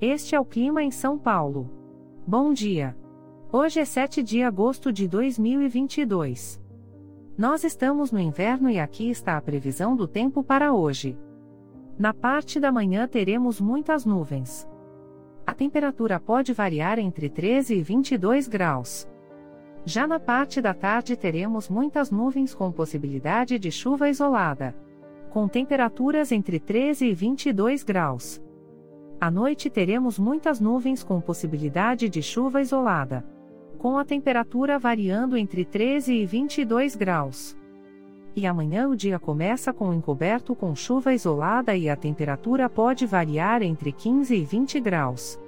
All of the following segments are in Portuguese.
Este é o clima em São Paulo. Bom dia. Hoje é 7 de agosto de 2022. Nós estamos no inverno e aqui está a previsão do tempo para hoje. Na parte da manhã teremos muitas nuvens. A temperatura pode variar entre 13 e 22 graus. Já na parte da tarde teremos muitas nuvens com possibilidade de chuva isolada. Com temperaturas entre 13 e 22 graus. À noite teremos muitas nuvens com possibilidade de chuva isolada. Com a temperatura variando entre 13 e 22 graus. E amanhã o dia começa com encoberto com chuva isolada e a temperatura pode variar entre 15 e 20 graus.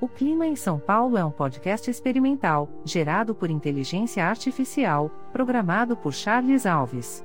O Clima em São Paulo é um podcast experimental, gerado por inteligência artificial, programado por Charles Alves.